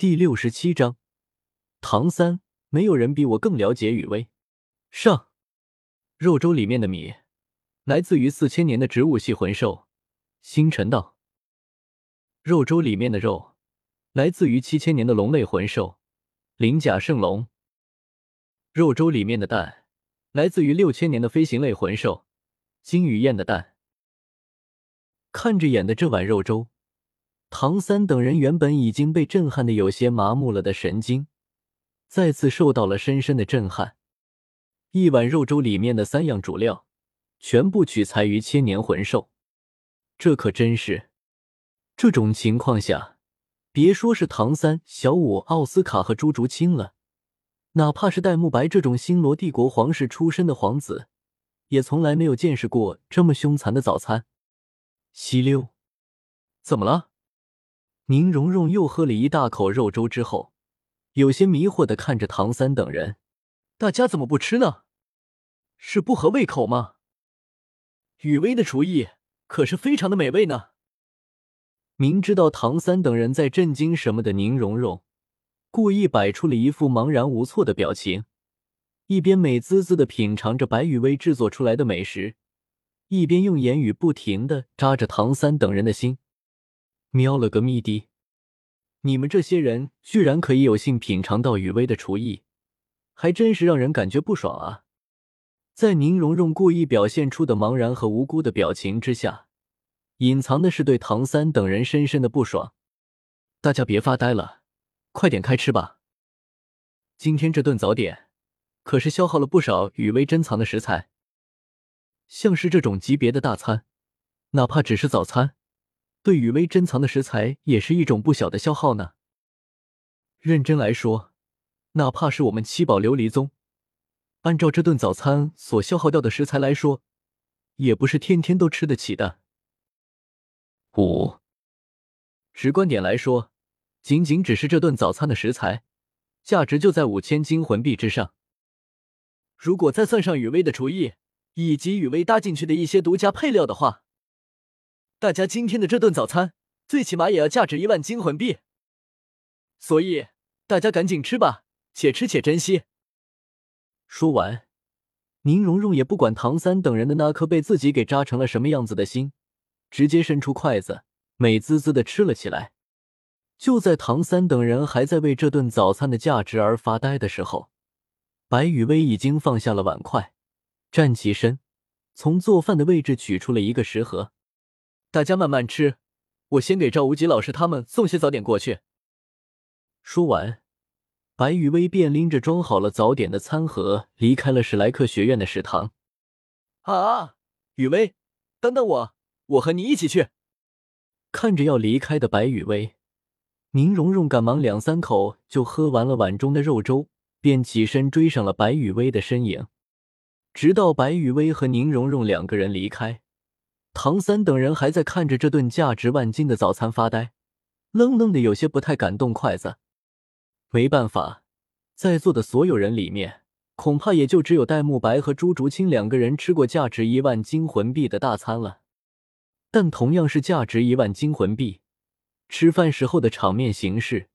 第六十七章，唐三，没有人比我更了解雨薇。上，肉粥里面的米来自于四千年的植物系魂兽。星辰道，肉粥里面的肉来自于七千年的龙类魂兽。鳞甲圣龙。肉粥里面的蛋来自于六千年的飞行类魂兽。金羽燕的蛋。看着眼的这碗肉粥。唐三等人原本已经被震撼的有些麻木了的神经，再次受到了深深的震撼。一碗肉粥里面的三样主料，全部取材于千年魂兽，这可真是……这种情况下，别说是唐三、小五、奥斯卡和朱竹清了，哪怕是戴沐白这种星罗帝国皇室出身的皇子，也从来没有见识过这么凶残的早餐。吸溜，怎么了？宁荣荣又喝了一大口肉粥之后，有些迷惑的看着唐三等人：“大家怎么不吃呢？是不合胃口吗？”雨薇的厨艺可是非常的美味呢。明知道唐三等人在震惊什么的宁荣荣，故意摆出了一副茫然无措的表情，一边美滋滋的品尝着白雨薇制作出来的美食，一边用言语不停的扎着唐三等人的心。喵了个咪的！你们这些人居然可以有幸品尝到雨薇的厨艺，还真是让人感觉不爽啊！在宁荣荣故意表现出的茫然和无辜的表情之下，隐藏的是对唐三等人深深的不爽。大家别发呆了，快点开吃吧！今天这顿早点可是消耗了不少雨薇珍藏的食材，像是这种级别的大餐，哪怕只是早餐。对雨薇珍藏的食材也是一种不小的消耗呢。认真来说，哪怕是我们七宝琉璃宗，按照这顿早餐所消耗掉的食材来说，也不是天天都吃得起的。五，直观点来说，仅仅只是这顿早餐的食材，价值就在五千金魂币之上。如果再算上雨薇的厨艺以及雨薇搭进去的一些独家配料的话，大家今天的这顿早餐，最起码也要价值一万金魂币，所以大家赶紧吃吧，且吃且珍惜。说完，宁荣荣也不管唐三等人的那颗被自己给扎成了什么样子的心，直接伸出筷子，美滋滋的吃了起来。就在唐三等人还在为这顿早餐的价值而发呆的时候，白雨薇已经放下了碗筷，站起身，从做饭的位置取出了一个食盒。大家慢慢吃，我先给赵无极老师他们送些早点过去。说完，白雨薇便拎着装好了早点的餐盒离开了史莱克学院的食堂。啊，雨薇，等等我，我和你一起去。看着要离开的白雨薇，宁荣荣赶忙两三口就喝完了碗中的肉粥，便起身追上了白雨薇的身影。直到白雨薇和宁荣荣两个人离开。唐三等人还在看着这顿价值万金的早餐发呆，愣愣的，有些不太敢动筷子。没办法，在座的所有人里面，恐怕也就只有戴沐白和朱竹清两个人吃过价值一万金魂币的大餐了。但同样是价值一万金魂币，吃饭时候的场面形式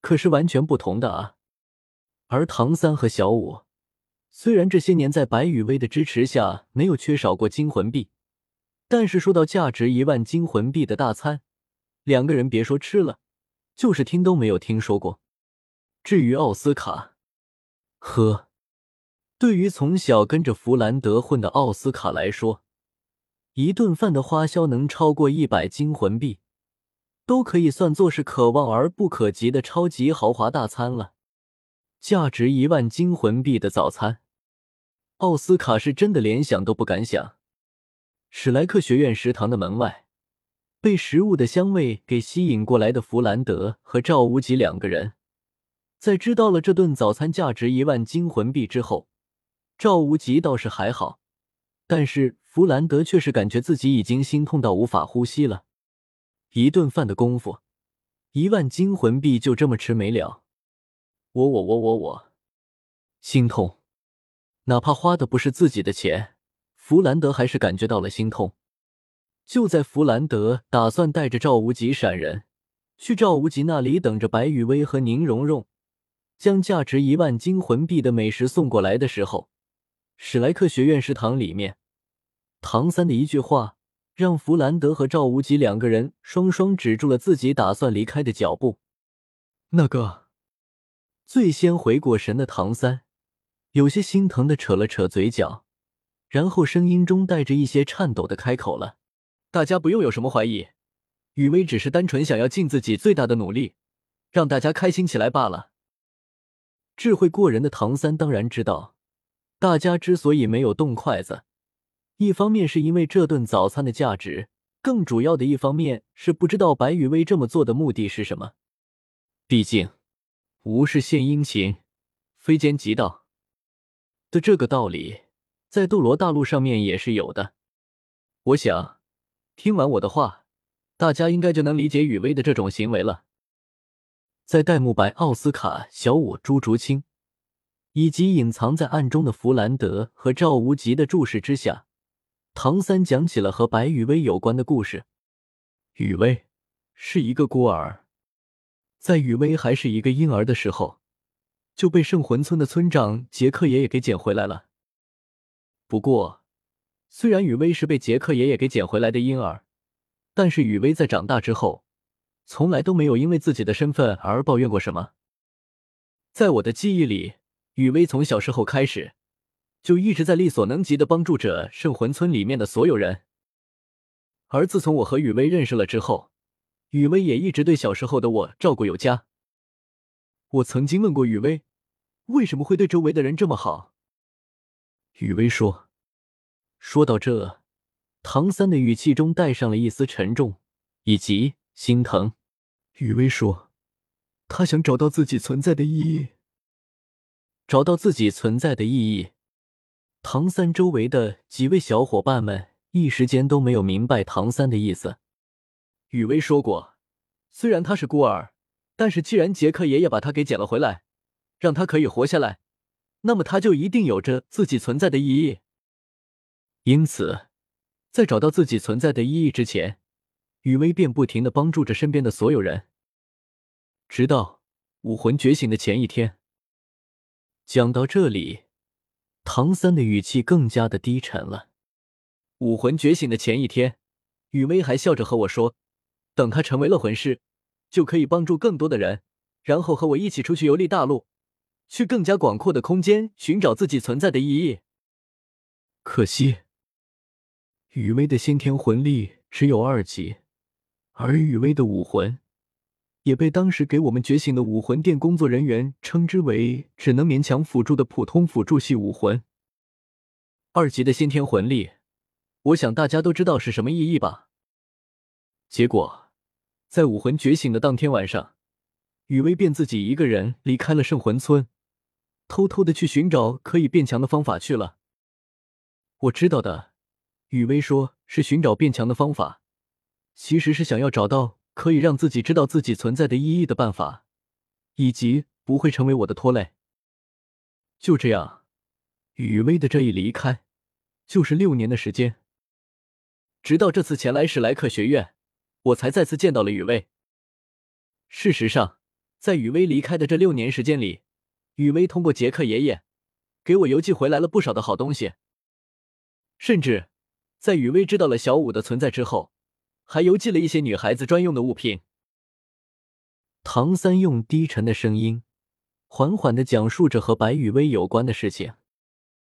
可是完全不同的啊！而唐三和小五，虽然这些年在白雨薇的支持下没有缺少过金魂币。但是说到价值一万金魂币的大餐，两个人别说吃了，就是听都没有听说过。至于奥斯卡，呵，对于从小跟着弗兰德混的奥斯卡来说，一顿饭的花销能超过一百金魂币，都可以算作是可望而不可及的超级豪华大餐了。价值一万金魂币的早餐，奥斯卡是真的连想都不敢想。史莱克学院食堂的门外，被食物的香味给吸引过来的弗兰德和赵无极两个人，在知道了这顿早餐价值一万金魂币之后，赵无极倒是还好，但是弗兰德却是感觉自己已经心痛到无法呼吸了。一顿饭的功夫，一万金魂币就这么吃没了，我我我我我，心痛，哪怕花的不是自己的钱。弗兰德还是感觉到了心痛。就在弗兰德打算带着赵无极闪人，去赵无极那里等着白雨薇和宁荣荣将价值一万金魂币的美食送过来的时候，史莱克学院食堂里面，唐三的一句话让弗兰德和赵无极两个人双双止住了自己打算离开的脚步。那个最先回过神的唐三，有些心疼的扯了扯嘴角，然后声音中带着一些颤抖的开口了：“大家不用有什么怀疑。”雨薇只是单纯想要尽自己最大的努力，让大家开心起来罢了。智慧过人的唐三当然知道，大家之所以没有动筷子，一方面是因为这顿早餐的价值，更主要的一方面是不知道白雨薇这么做的目的是什么。毕竟，无事献殷勤，非奸即盗的这个道理，在斗罗大陆上面也是有的。我想，听完我的话。大家应该就能理解雨薇的这种行为了。在戴沐白、奥斯卡、小舞、朱竹清以及隐藏在暗中的弗兰德和赵无极的注视之下，唐三讲起了和白雨薇有关的故事。雨薇是一个孤儿，在雨薇还是一个婴儿的时候，就被圣魂村的村长杰克爷爷给捡回来了。不过，虽然雨薇是被杰克爷爷给捡回来的婴儿，但是雨薇在长大之后，从来都没有因为自己的身份而抱怨过什么。在我的记忆里，雨薇从小时候开始，就一直在力所能及的帮助着圣魂村里面的所有人。而自从我和雨薇认识了之后，雨薇也一直对小时候的我照顾有加。我曾经问过雨薇，为什么会对周围的人这么好？雨薇说：“说到这。”唐三的语气中带上了一丝沉重以及心疼。雨薇说：“他想找到自己存在的意义，找到自己存在的意义。”唐三周围的几位小伙伴们一时间都没有明白唐三的意思。雨薇说过：“虽然他是孤儿，但是既然杰克爷爷把他给捡了回来，让他可以活下来，那么他就一定有着自己存在的意义。因此。”在找到自己存在的意义之前，雨薇便不停的帮助着身边的所有人，直到武魂觉醒的前一天。讲到这里，唐三的语气更加的低沉了。武魂觉醒的前一天，雨薇还笑着和我说：“等他成为了魂师，就可以帮助更多的人，然后和我一起出去游历大陆，去更加广阔的空间寻找自己存在的意义。”可惜。雨薇的先天魂力只有二级，而雨薇的武魂也被当时给我们觉醒的武魂殿工作人员称之为只能勉强辅助的普通辅助系武魂。二级的先天魂力，我想大家都知道是什么意义吧？结果，在武魂觉醒的当天晚上，雨薇便自己一个人离开了圣魂村，偷偷的去寻找可以变强的方法去了。我知道的。雨薇说：“是寻找变强的方法，其实是想要找到可以让自己知道自己存在的意义的办法，以及不会成为我的拖累。”就这样，雨薇的这一离开，就是六年的时间。直到这次前来史莱克学院，我才再次见到了雨薇。事实上，在雨薇离开的这六年时间里，雨薇通过杰克爷爷，给我邮寄回来了不少的好东西，甚至。在雨薇知道了小舞的存在之后，还邮寄了一些女孩子专用的物品。唐三用低沉的声音，缓缓的讲述着和白雨薇有关的事情。